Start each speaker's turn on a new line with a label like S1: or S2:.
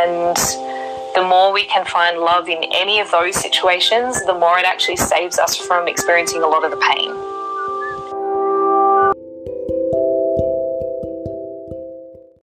S1: And the more we can find love in any of those situations, the more it actually saves us from experiencing a lot of the pain.